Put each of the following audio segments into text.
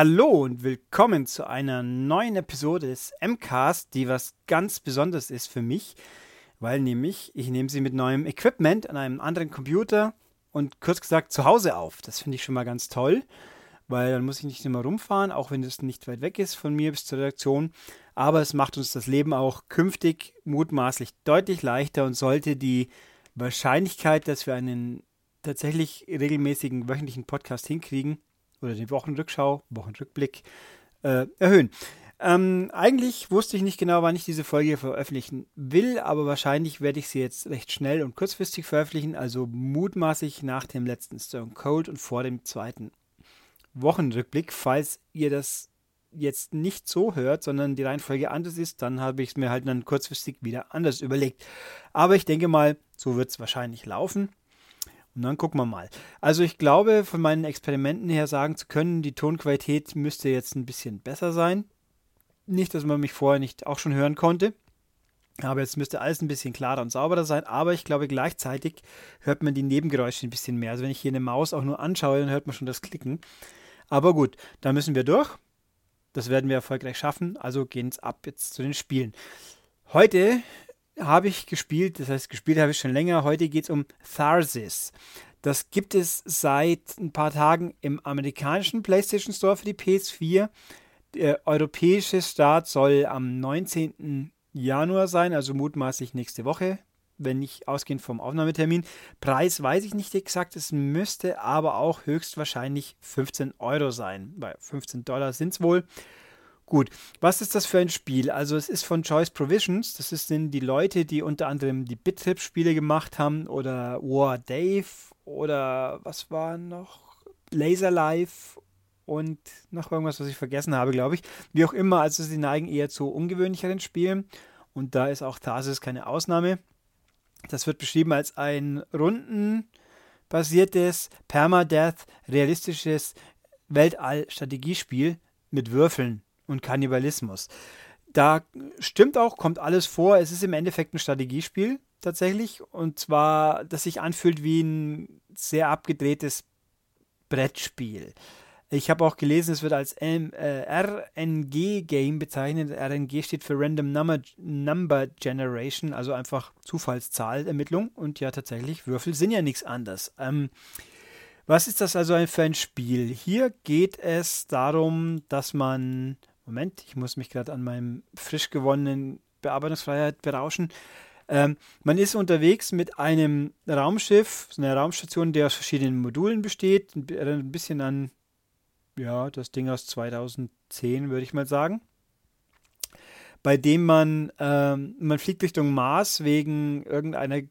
Hallo und willkommen zu einer neuen Episode des MCAST, die was ganz Besonderes ist für mich, weil nämlich ich nehme sie mit neuem Equipment an einem anderen Computer und kurz gesagt zu Hause auf. Das finde ich schon mal ganz toll, weil dann muss ich nicht immer rumfahren, auch wenn es nicht weit weg ist von mir bis zur Redaktion. Aber es macht uns das Leben auch künftig mutmaßlich deutlich leichter und sollte die Wahrscheinlichkeit, dass wir einen tatsächlich regelmäßigen wöchentlichen Podcast hinkriegen, oder die Wochenrückschau, Wochenrückblick äh, erhöhen. Ähm, eigentlich wusste ich nicht genau, wann ich diese Folge veröffentlichen will, aber wahrscheinlich werde ich sie jetzt recht schnell und kurzfristig veröffentlichen, also mutmaßlich nach dem letzten Stone Cold und vor dem zweiten Wochenrückblick. Falls ihr das jetzt nicht so hört, sondern die Reihenfolge anders ist, dann habe ich es mir halt dann kurzfristig wieder anders überlegt. Aber ich denke mal, so wird es wahrscheinlich laufen. Und dann gucken wir mal. Also ich glaube, von meinen Experimenten her sagen zu können, die Tonqualität müsste jetzt ein bisschen besser sein. Nicht, dass man mich vorher nicht auch schon hören konnte. Aber jetzt müsste alles ein bisschen klarer und sauberer sein. Aber ich glaube, gleichzeitig hört man die Nebengeräusche ein bisschen mehr. Also wenn ich hier eine Maus auch nur anschaue, dann hört man schon das Klicken. Aber gut, da müssen wir durch. Das werden wir erfolgreich schaffen. Also gehen es ab jetzt zu den Spielen. Heute habe ich gespielt, das heißt, gespielt habe ich schon länger. Heute geht es um Tharsis. Das gibt es seit ein paar Tagen im amerikanischen PlayStation Store für die PS4. Der europäische Start soll am 19. Januar sein, also mutmaßlich nächste Woche, wenn nicht ausgehend vom Aufnahmetermin. Preis weiß ich nicht exakt, es müsste aber auch höchstwahrscheinlich 15 Euro sein, weil 15 Dollar sind es wohl. Gut, was ist das für ein Spiel? Also es ist von Choice Provisions, das sind die Leute, die unter anderem die Bit-Trip-Spiele gemacht haben oder War Dave oder was war noch? Laser Life und noch irgendwas, was ich vergessen habe, glaube ich. Wie auch immer, also sie neigen eher zu ungewöhnlicheren Spielen und da ist auch Tarsis keine Ausnahme. Das wird beschrieben als ein rundenbasiertes, permadeath, realistisches Weltall-Strategiespiel mit Würfeln und Kannibalismus. Da stimmt auch, kommt alles vor. Es ist im Endeffekt ein Strategiespiel tatsächlich. Und zwar, das sich anfühlt wie ein sehr abgedrehtes Brettspiel. Ich habe auch gelesen, es wird als äh, RNG-Game bezeichnet. RNG steht für Random Number, Number Generation, also einfach Zufallszahlermittlung. Und ja, tatsächlich, Würfel sind ja nichts anderes. Ähm, was ist das also für ein Spiel? Hier geht es darum, dass man Moment, ich muss mich gerade an meinem frisch gewonnenen Bearbeitungsfreiheit berauschen. Ähm, man ist unterwegs mit einem Raumschiff, so einer Raumstation, die aus verschiedenen Modulen besteht. Ein bisschen an, ja, das Ding aus 2010, würde ich mal sagen. Bei dem man, ähm, man fliegt Richtung Mars wegen irgendeiner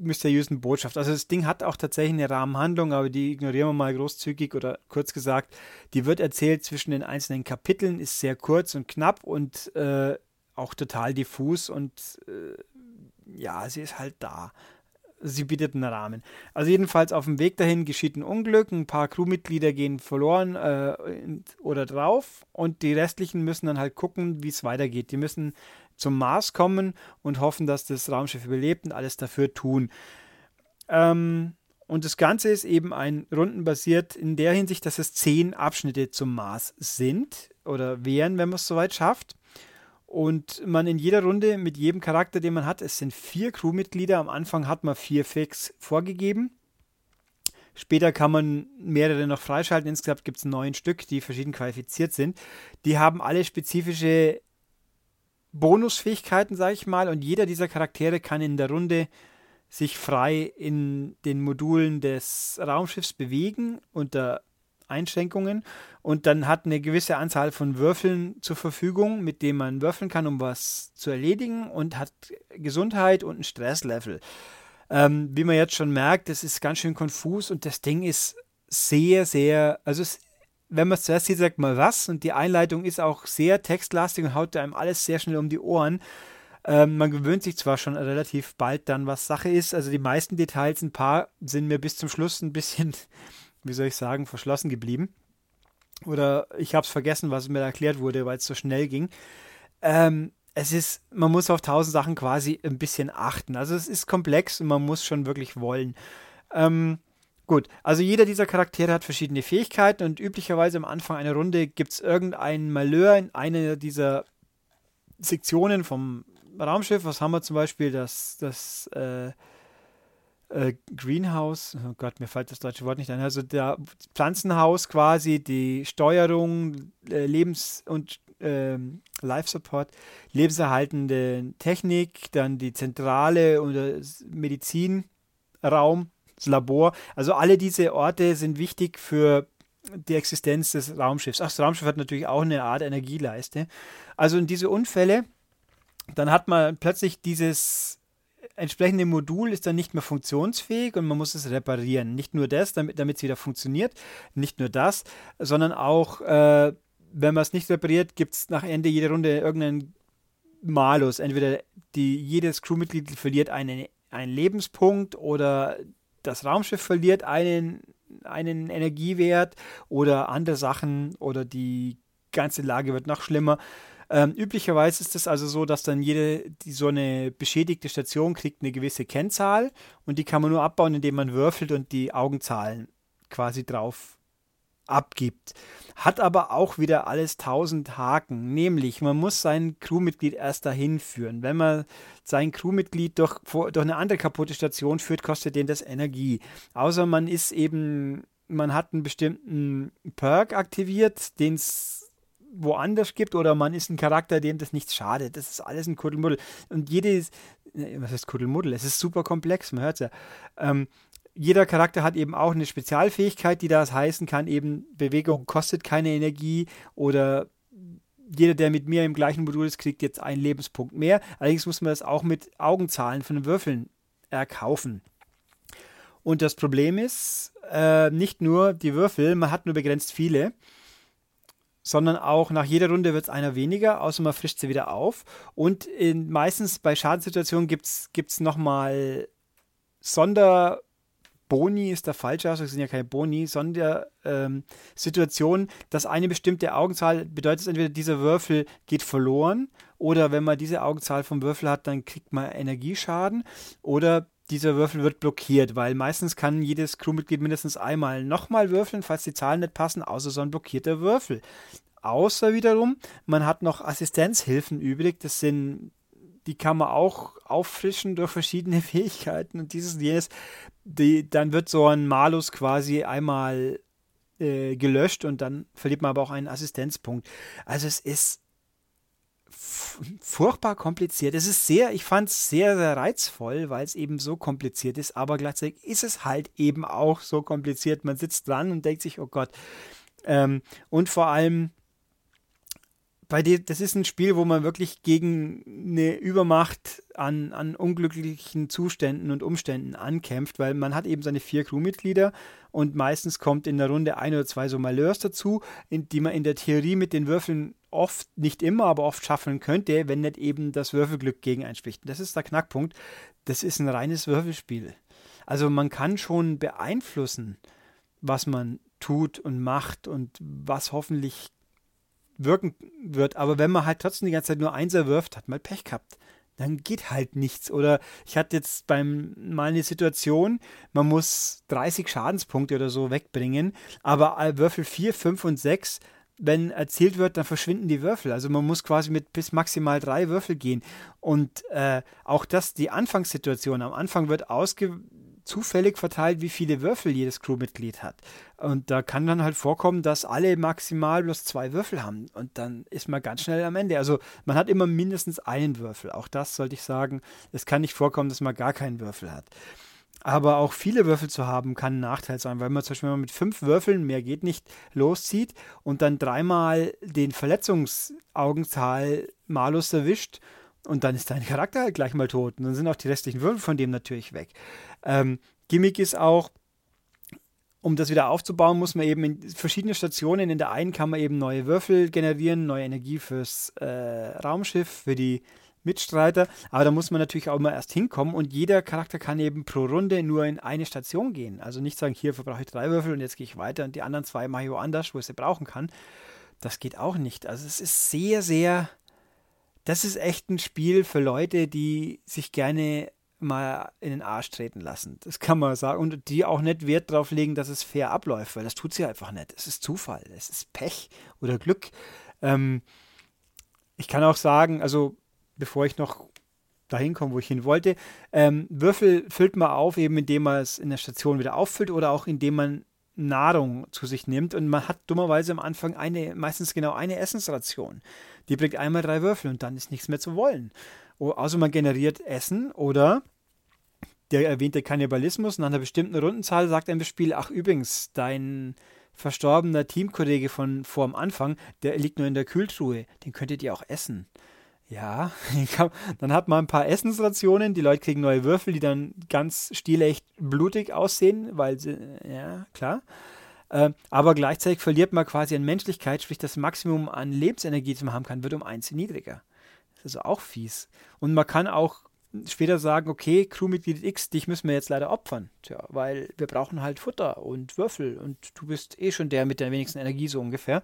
mysteriösen Botschaft. Also das Ding hat auch tatsächlich eine Rahmenhandlung, aber die ignorieren wir mal großzügig oder kurz gesagt. Die wird erzählt zwischen den einzelnen Kapiteln, ist sehr kurz und knapp und äh, auch total diffus und äh, ja, sie ist halt da. Sie bietet einen Rahmen. Also jedenfalls auf dem Weg dahin geschieht ein Unglück, ein paar Crewmitglieder gehen verloren äh, oder drauf und die restlichen müssen dann halt gucken, wie es weitergeht. Die müssen zum Mars kommen und hoffen, dass das Raumschiff überlebt und alles dafür tun. Ähm, und das Ganze ist eben ein rundenbasiert in der Hinsicht, dass es zehn Abschnitte zum Mars sind oder wären, wenn man es soweit schafft. Und man in jeder Runde mit jedem Charakter, den man hat, es sind vier Crewmitglieder. Am Anfang hat man vier fix vorgegeben. Später kann man mehrere noch freischalten. Insgesamt gibt es neun Stück, die verschieden qualifiziert sind. Die haben alle spezifische Bonusfähigkeiten, sage ich mal, und jeder dieser Charaktere kann in der Runde sich frei in den Modulen des Raumschiffs bewegen unter Einschränkungen und dann hat eine gewisse Anzahl von Würfeln zur Verfügung, mit denen man würfeln kann, um was zu erledigen und hat Gesundheit und ein Stresslevel. Ähm, wie man jetzt schon merkt, das ist ganz schön konfus und das Ding ist sehr, sehr, also es wenn man es zuerst sieht, sagt man was. Und die Einleitung ist auch sehr textlastig und haut einem alles sehr schnell um die Ohren. Ähm, man gewöhnt sich zwar schon relativ bald dann, was Sache ist. Also die meisten Details, ein paar, sind mir bis zum Schluss ein bisschen, wie soll ich sagen, verschlossen geblieben. Oder ich habe es vergessen, was mir erklärt wurde, weil es so schnell ging. Ähm, es ist, man muss auf tausend Sachen quasi ein bisschen achten. Also es ist komplex und man muss schon wirklich wollen. Ähm, Gut, also jeder dieser Charaktere hat verschiedene Fähigkeiten und üblicherweise am Anfang einer Runde gibt es irgendeinen Malheur in einer dieser Sektionen vom Raumschiff. Was haben wir zum Beispiel? Das, das äh, äh, Greenhouse, oh Gott, mir fällt das deutsche Wort nicht ein, also der Pflanzenhaus quasi, die Steuerung, äh, Lebens- und ähm, Life Support, lebenserhaltende Technik, dann die Zentrale oder Medizinraum, das Labor. Also alle diese Orte sind wichtig für die Existenz des Raumschiffs. Ach, das Raumschiff hat natürlich auch eine Art Energieleiste. Also in diese Unfälle, dann hat man plötzlich dieses entsprechende Modul ist dann nicht mehr funktionsfähig und man muss es reparieren. Nicht nur das, damit es wieder funktioniert, nicht nur das, sondern auch, äh, wenn man es nicht repariert, gibt es nach Ende jeder Runde irgendeinen Malus. Entweder die, jedes Crewmitglied verliert einen, einen Lebenspunkt oder das Raumschiff verliert einen, einen Energiewert oder andere Sachen oder die ganze Lage wird noch schlimmer. Ähm, üblicherweise ist es also so, dass dann jede, die so eine beschädigte Station kriegt eine gewisse Kennzahl und die kann man nur abbauen, indem man würfelt und die Augenzahlen quasi drauf abgibt. Hat aber auch wieder alles tausend Haken, nämlich man muss sein Crewmitglied erst dahin führen. Wenn man sein Crewmitglied durch, durch eine andere kaputte Station führt, kostet den das Energie. Außer man ist eben, man hat einen bestimmten Perk aktiviert, den es woanders gibt oder man ist ein Charakter, dem das nichts schadet. Das ist alles ein Kuddelmuddel. Und jedes, was heißt Kuddelmuddel? Es ist super komplex, man hört es ja. Ähm, jeder Charakter hat eben auch eine Spezialfähigkeit, die das heißen kann, eben Bewegung kostet keine Energie oder jeder, der mit mir im gleichen Modul ist, kriegt jetzt einen Lebenspunkt mehr. Allerdings muss man das auch mit Augenzahlen von den Würfeln erkaufen. Und das Problem ist, äh, nicht nur die Würfel, man hat nur begrenzt viele sondern auch nach jeder Runde wird es einer weniger, außer man frischt sie wieder auf. Und in, meistens bei Schadenssituationen gibt es nochmal Sonderboni, ist der falsche Ausdruck, sind ja keine Boni, Sondersituationen, ähm, dass eine bestimmte Augenzahl bedeutet entweder dieser Würfel geht verloren oder wenn man diese Augenzahl vom Würfel hat, dann kriegt man Energieschaden oder dieser Würfel wird blockiert, weil meistens kann jedes Crewmitglied mindestens einmal nochmal würfeln, falls die Zahlen nicht passen, außer so ein blockierter Würfel. Außer wiederum, man hat noch Assistenzhilfen übrig, das sind, die kann man auch auffrischen durch verschiedene Fähigkeiten und dieses und jenes. Die, dann wird so ein Malus quasi einmal äh, gelöscht und dann verliert man aber auch einen Assistenzpunkt. Also es ist furchtbar kompliziert. Es ist sehr, ich fand es sehr, sehr reizvoll, weil es eben so kompliziert ist, aber gleichzeitig ist es halt eben auch so kompliziert. Man sitzt dran und denkt sich, oh Gott. Ähm, und vor allem, bei dir, das ist ein Spiel, wo man wirklich gegen eine Übermacht an, an unglücklichen Zuständen und Umständen ankämpft, weil man hat eben seine vier Crewmitglieder und meistens kommt in der Runde ein oder zwei so Malheurs dazu, in, die man in der Theorie mit den Würfeln oft, nicht immer, aber oft schaffen könnte, wenn nicht eben das Würfelglück gegen einspricht. Das ist der Knackpunkt. Das ist ein reines Würfelspiel. Also man kann schon beeinflussen, was man tut und macht und was hoffentlich wirken wird. Aber wenn man halt trotzdem die ganze Zeit nur Einser wirft, hat man Pech gehabt. Dann geht halt nichts. Oder ich hatte jetzt beim mal eine Situation, man muss 30 Schadenspunkte oder so wegbringen, aber Würfel 4, 5 und 6 wenn erzielt wird, dann verschwinden die Würfel. Also man muss quasi mit bis maximal drei Würfel gehen. Und äh, auch das, die Anfangssituation. Am Anfang wird ausge zufällig verteilt, wie viele Würfel jedes Crewmitglied hat. Und da kann dann halt vorkommen, dass alle maximal bloß zwei Würfel haben. Und dann ist man ganz schnell am Ende. Also man hat immer mindestens einen Würfel. Auch das sollte ich sagen. Es kann nicht vorkommen, dass man gar keinen Würfel hat. Aber auch viele Würfel zu haben, kann ein Nachteil sein, weil man zum Beispiel wenn man mit fünf Würfeln, mehr geht nicht, loszieht und dann dreimal den Verletzungsaugenzahl Malus erwischt und dann ist dein Charakter halt gleich mal tot. Und dann sind auch die restlichen Würfel von dem natürlich weg. Ähm, Gimmick ist auch, um das wieder aufzubauen, muss man eben in verschiedene Stationen. In der einen kann man eben neue Würfel generieren, neue Energie fürs äh, Raumschiff, für die Mitstreiter. Aber da muss man natürlich auch immer erst hinkommen und jeder Charakter kann eben pro Runde nur in eine Station gehen. Also nicht sagen, hier verbrauche ich drei Würfel und jetzt gehe ich weiter und die anderen zwei mache ich woanders, wo ich sie brauchen kann. Das geht auch nicht. Also es ist sehr, sehr. Das ist echt ein Spiel für Leute, die sich gerne mal in den Arsch treten lassen. Das kann man sagen. Und die auch nicht Wert darauf legen, dass es fair abläuft, weil das tut sie einfach nicht. Es ist Zufall, es ist Pech oder Glück. Ähm, ich kann auch sagen, also bevor ich noch dahin komme, wo ich hin wollte, ähm, Würfel füllt man auf, eben indem man es in der Station wieder auffüllt oder auch indem man Nahrung zu sich nimmt und man hat dummerweise am Anfang eine, meistens genau eine Essensration. Die bringt einmal drei Würfel und dann ist nichts mehr zu wollen. Also man generiert Essen oder der erwähnte Kannibalismus nach einer bestimmten Rundenzahl sagt einem das Spiel, ach übrigens, dein verstorbener Teamkollege von vor dem Anfang, der liegt nur in der Kühltruhe, den könntet ihr auch essen. Ja, dann hat man ein paar Essensrationen, die Leute kriegen neue Würfel, die dann ganz stilecht blutig aussehen, weil sie, ja, klar. Äh, aber gleichzeitig verliert man quasi an Menschlichkeit, sprich das Maximum an Lebensenergie, das man haben kann, wird um eins niedriger. Das ist also auch fies. Und man kann auch später sagen, okay, Crewmitglied X, dich müssen wir jetzt leider opfern. Tja, weil wir brauchen halt Futter und Würfel und du bist eh schon der mit der wenigsten Energie so ungefähr.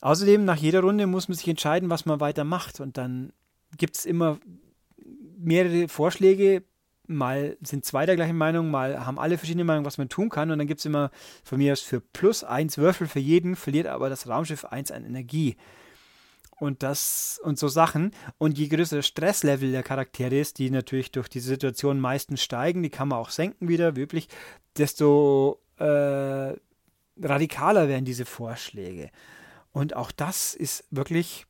Außerdem, nach jeder Runde muss man sich entscheiden, was man weitermacht. Und dann gibt es immer mehrere Vorschläge. Mal sind zwei der gleichen Meinung, mal haben alle verschiedene Meinungen, was man tun kann. Und dann gibt es immer von mir aus für plus eins Würfel für jeden, verliert aber das Raumschiff eins an Energie. Und das und so Sachen. Und je größer das Stresslevel der Charaktere ist, die natürlich durch diese Situation meistens steigen, die kann man auch senken wieder, wie üblich, desto äh, radikaler werden diese Vorschläge. Und auch das ist wirklich,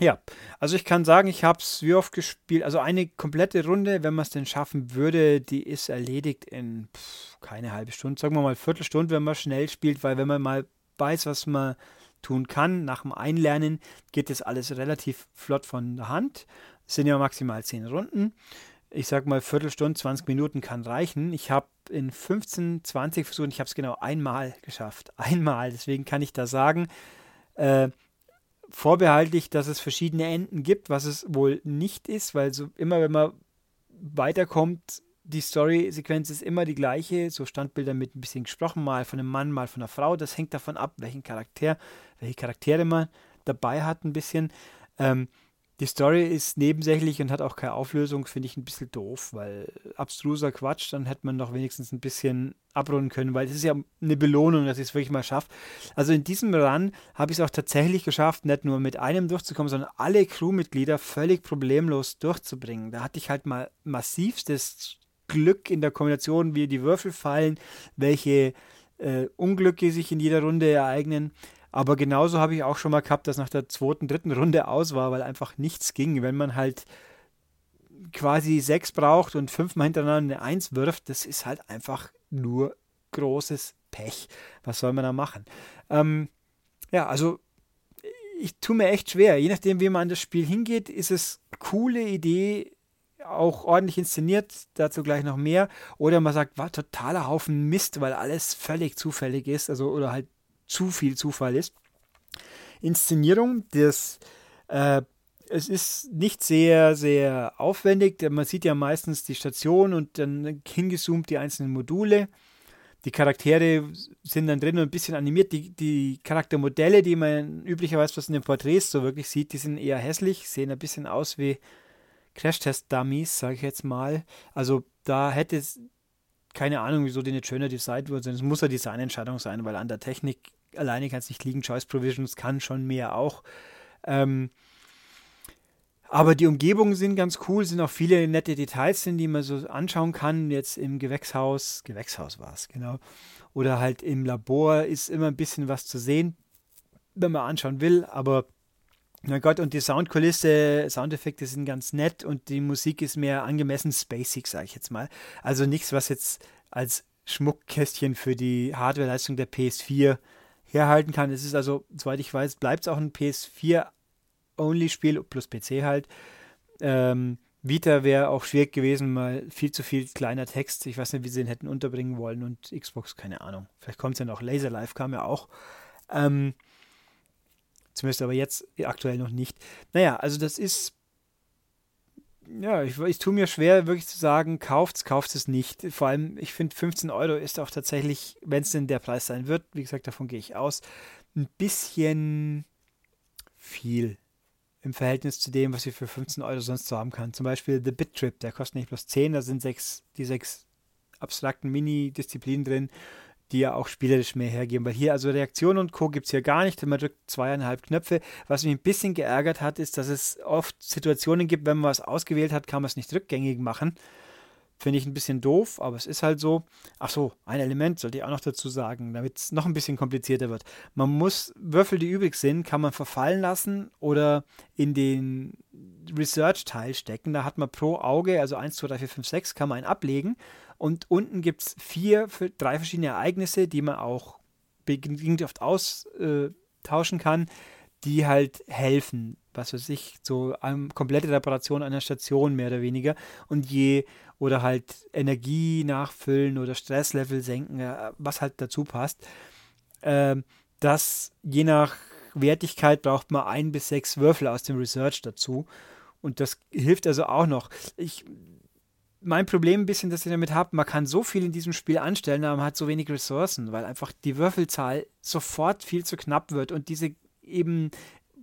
ja, also ich kann sagen, ich habe es wie oft gespielt. Also eine komplette Runde, wenn man es denn schaffen würde, die ist erledigt in pff, keine halbe Stunde, sagen wir mal Viertelstunde, wenn man schnell spielt, weil wenn man mal weiß, was man tun kann, nach dem Einlernen geht das alles relativ flott von der Hand. Es sind ja maximal zehn Runden. Ich sag mal, Viertelstunde, 20 Minuten kann reichen. Ich habe in 15, 20 Versuchen, ich habe es genau einmal geschafft. Einmal. Deswegen kann ich da sagen, äh, vorbehaltlich, dass es verschiedene Enden gibt, was es wohl nicht ist, weil so immer, wenn man weiterkommt, die Story-Sequenz ist immer die gleiche, so Standbilder mit ein bisschen gesprochen, mal von einem Mann, mal von einer Frau. Das hängt davon ab, welchen Charakter, welche Charaktere man dabei hat, ein bisschen. Ähm, die Story ist nebensächlich und hat auch keine Auflösung, finde ich ein bisschen doof, weil abstruser Quatsch, dann hätte man doch wenigstens ein bisschen abrunden können, weil es ist ja eine Belohnung, dass ich es wirklich mal schaffe. Also in diesem Run habe ich es auch tatsächlich geschafft, nicht nur mit einem durchzukommen, sondern alle Crewmitglieder völlig problemlos durchzubringen. Da hatte ich halt mal massivstes Glück in der Kombination, wie die Würfel fallen, welche äh, Unglücke sich in jeder Runde ereignen. Aber genauso habe ich auch schon mal gehabt, dass nach der zweiten, dritten Runde aus war, weil einfach nichts ging. Wenn man halt quasi sechs braucht und fünfmal hintereinander eine Eins wirft, das ist halt einfach nur großes Pech. Was soll man da machen? Ähm, ja, also ich tue mir echt schwer. Je nachdem, wie man an das Spiel hingeht, ist es coole Idee, auch ordentlich inszeniert, dazu gleich noch mehr. Oder man sagt, war totaler Haufen Mist, weil alles völlig zufällig ist, also oder halt zu viel Zufall ist. Inszenierung, das äh, es ist nicht sehr, sehr aufwendig. Man sieht ja meistens die Station und dann hingezoomt die einzelnen Module. Die Charaktere sind dann drin und ein bisschen animiert. Die, die Charaktermodelle, die man üblicherweise was in den Porträts so wirklich sieht, die sind eher hässlich, sehen ein bisschen aus wie Crash-Test-Dummies, sage ich jetzt mal. Also da hätte es keine Ahnung, wieso die nicht schöner designt wurden. Es muss eine Designentscheidung sein, weil an der Technik alleine kann es nicht liegen. Choice Provisions kann schon mehr auch. Ähm, aber die Umgebungen sind ganz cool, sind auch viele nette Details die man so anschauen kann. Jetzt im Gewächshaus, Gewächshaus war es, genau. Oder halt im Labor ist immer ein bisschen was zu sehen, wenn man anschauen will. Aber na Gott, und die Soundkulisse, Soundeffekte sind ganz nett und die Musik ist mehr angemessen spacig, sage ich jetzt mal. Also nichts, was jetzt als Schmuckkästchen für die Hardwareleistung der PS4 herhalten kann. Es ist also, soweit ich weiß, bleibt es auch ein PS4-Only-Spiel, plus PC halt. Ähm, Vita wäre auch schwierig gewesen, mal viel zu viel kleiner Text. Ich weiß nicht, wie sie den hätten unterbringen wollen und Xbox, keine Ahnung. Vielleicht kommt es ja noch. Laser Live kam ja auch. Ähm, Zumindest aber jetzt aktuell noch nicht. Naja, also das ist. Ja, ich, ich tue mir schwer, wirklich zu sagen, kauft's, kauft es nicht. Vor allem, ich finde 15 Euro ist auch tatsächlich, wenn es denn der Preis sein wird, wie gesagt, davon gehe ich aus, ein bisschen viel. im Verhältnis zu dem, was ich für 15 Euro sonst so haben kann. Zum Beispiel The Bit Trip, der kostet nicht bloß 10, da sind sechs, die sechs abstrakten Mini-Disziplinen drin, die ja auch spielerisch mehr hergeben. Weil hier also Reaktion und Co. gibt es hier gar nicht. Man drückt zweieinhalb Knöpfe. Was mich ein bisschen geärgert hat, ist, dass es oft Situationen gibt, wenn man was ausgewählt hat, kann man es nicht rückgängig machen. Finde ich ein bisschen doof, aber es ist halt so. Ach so, ein Element sollte ich auch noch dazu sagen, damit es noch ein bisschen komplizierter wird. Man muss Würfel, die übrig sind, kann man verfallen lassen oder in den Research-Teil stecken. Da hat man pro Auge, also 1, 2, 3, 4, 5, 6, kann man einen ablegen. Und unten gibt es vier, drei verschiedene Ereignisse, die man auch bedingt oft austauschen kann, die halt helfen. Was weiß ich, so eine komplette Reparation einer Station mehr oder weniger. Und je oder halt Energie nachfüllen oder Stresslevel senken, was halt dazu passt. Ähm, das je nach Wertigkeit braucht man ein bis sechs Würfel aus dem Research dazu. Und das hilft also auch noch. Ich, mein Problem ein bisschen, dass ich damit habe, man kann so viel in diesem Spiel anstellen, aber man hat so wenig Ressourcen, weil einfach die Würfelzahl sofort viel zu knapp wird und diese eben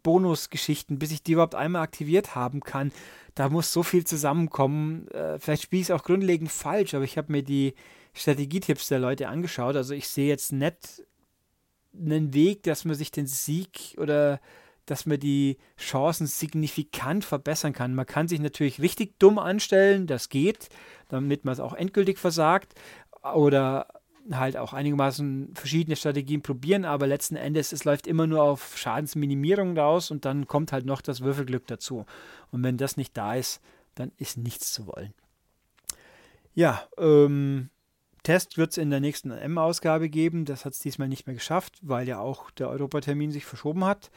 Bonusgeschichten, bis ich die überhaupt einmal aktiviert haben kann, da muss so viel zusammenkommen. Äh, vielleicht spiele ich es auch grundlegend falsch, aber ich habe mir die Strategietipps der Leute angeschaut. Also ich sehe jetzt nicht einen Weg, dass man sich den Sieg oder dass man die Chancen signifikant verbessern kann. Man kann sich natürlich richtig dumm anstellen, das geht, damit man es auch endgültig versagt. Oder halt auch einigermaßen verschiedene Strategien probieren, aber letzten Endes, es läuft immer nur auf Schadensminimierung raus und dann kommt halt noch das Würfelglück dazu. Und wenn das nicht da ist, dann ist nichts zu wollen. Ja, ähm, Test wird es in der nächsten M-Ausgabe geben. Das hat es diesmal nicht mehr geschafft, weil ja auch der Europatermin sich verschoben hat.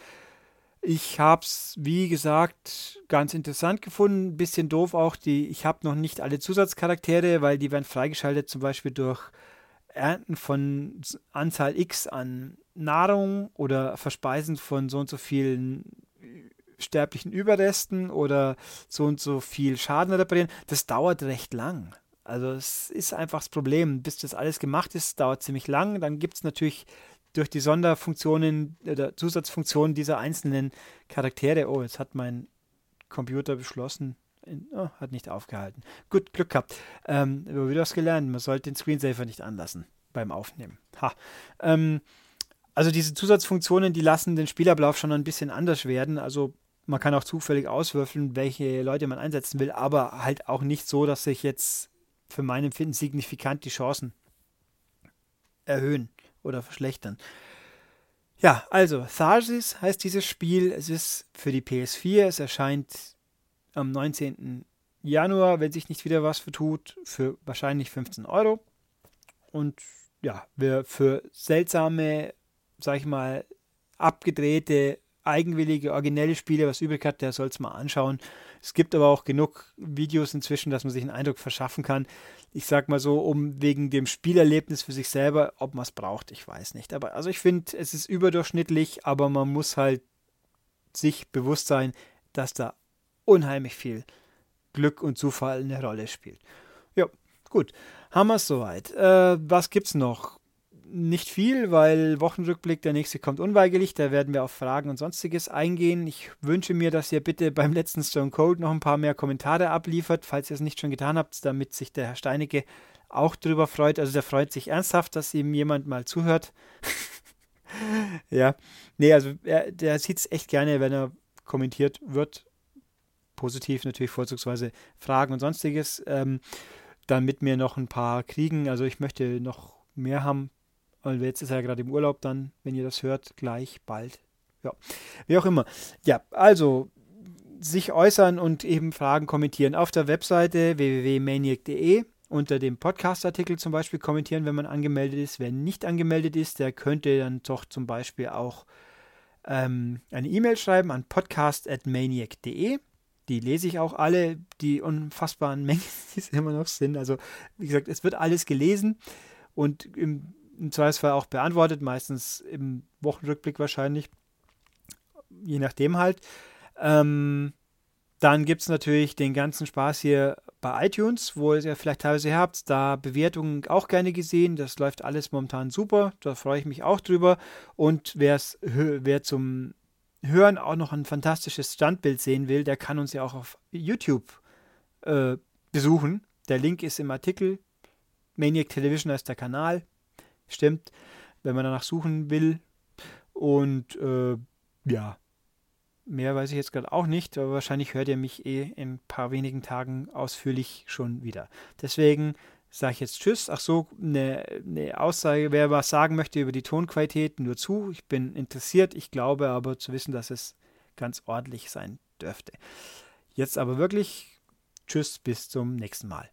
Ich habe es, wie gesagt, ganz interessant gefunden. Bisschen doof auch. Die, ich habe noch nicht alle Zusatzcharaktere, weil die werden freigeschaltet, zum Beispiel durch Ernten von Anzahl X an Nahrung oder Verspeisen von so und so vielen sterblichen Überresten oder so und so viel Schaden reparieren, das dauert recht lang. Also es ist einfach das Problem. Bis das alles gemacht ist, dauert ziemlich lang. Dann gibt es natürlich durch die Sonderfunktionen oder Zusatzfunktionen dieser einzelnen Charaktere. Oh, jetzt hat mein Computer beschlossen, oh, hat nicht aufgehalten. Gut, Glück gehabt. Ähm, aber wieder was gelernt. Man sollte den Screensaver nicht anlassen beim Aufnehmen. Ha. Ähm, also diese Zusatzfunktionen, die lassen den Spielablauf schon ein bisschen anders werden. Also man kann auch zufällig auswürfeln, welche Leute man einsetzen will, aber halt auch nicht so, dass sich jetzt für mein Empfinden signifikant die Chancen erhöhen oder verschlechtern. Ja, also Tharsis heißt dieses Spiel. Es ist für die PS4. Es erscheint am 19. Januar, wenn sich nicht wieder was vertut, für wahrscheinlich 15 Euro. Und ja, wer für seltsame, sag ich mal, abgedrehte, eigenwillige, originelle Spiele was übrig hat, der soll es mal anschauen. Es gibt aber auch genug Videos inzwischen, dass man sich einen Eindruck verschaffen kann. Ich sag mal so, um wegen dem Spielerlebnis für sich selber, ob man es braucht, ich weiß nicht. Aber also ich finde, es ist überdurchschnittlich, aber man muss halt sich bewusst sein, dass da unheimlich viel Glück und Zufall eine Rolle spielt. Ja, gut. Haben wir es soweit. Äh, was gibt's noch? Nicht viel, weil Wochenrückblick, der nächste kommt unweigerlich. Da werden wir auf Fragen und sonstiges eingehen. Ich wünsche mir, dass ihr bitte beim letzten Stone Cold noch ein paar mehr Kommentare abliefert, falls ihr es nicht schon getan habt, damit sich der Herr Steinecke auch drüber freut. Also der freut sich ernsthaft, dass ihm jemand mal zuhört. ja, nee, also er, der sieht es echt gerne, wenn er kommentiert wird positiv natürlich vorzugsweise Fragen und sonstiges. Ähm, dann mit mir noch ein paar kriegen. Also ich möchte noch mehr haben. Und jetzt ist er ja gerade im Urlaub dann, wenn ihr das hört, gleich bald. Ja, wie auch immer. Ja, also sich äußern und eben Fragen kommentieren auf der Webseite www.maniac.de unter dem Podcast-Artikel zum Beispiel kommentieren, wenn man angemeldet ist. Wer nicht angemeldet ist, der könnte dann doch zum Beispiel auch ähm, eine E-Mail schreiben an podcast.maniac.de die lese ich auch alle, die unfassbaren Mengen, die es immer noch sind. Also, wie gesagt, es wird alles gelesen und im, im Zweifelsfall auch beantwortet, meistens im Wochenrückblick wahrscheinlich, je nachdem halt. Ähm, dann gibt es natürlich den ganzen Spaß hier bei iTunes, wo ihr vielleicht teilweise habt, da Bewertungen auch gerne gesehen. Das läuft alles momentan super. Da freue ich mich auch drüber. Und wer zum Hören auch noch ein fantastisches Standbild sehen will, der kann uns ja auch auf YouTube äh, besuchen. Der Link ist im Artikel. Maniac Television ist der Kanal. Stimmt, wenn man danach suchen will. Und äh, ja, mehr weiß ich jetzt gerade auch nicht, aber wahrscheinlich hört ihr mich eh in ein paar wenigen Tagen ausführlich schon wieder. Deswegen sage ich jetzt Tschüss. Ach so, eine, eine Aussage, wer was sagen möchte über die Tonqualität, nur zu. Ich bin interessiert. Ich glaube aber zu wissen, dass es ganz ordentlich sein dürfte. Jetzt aber wirklich Tschüss, bis zum nächsten Mal.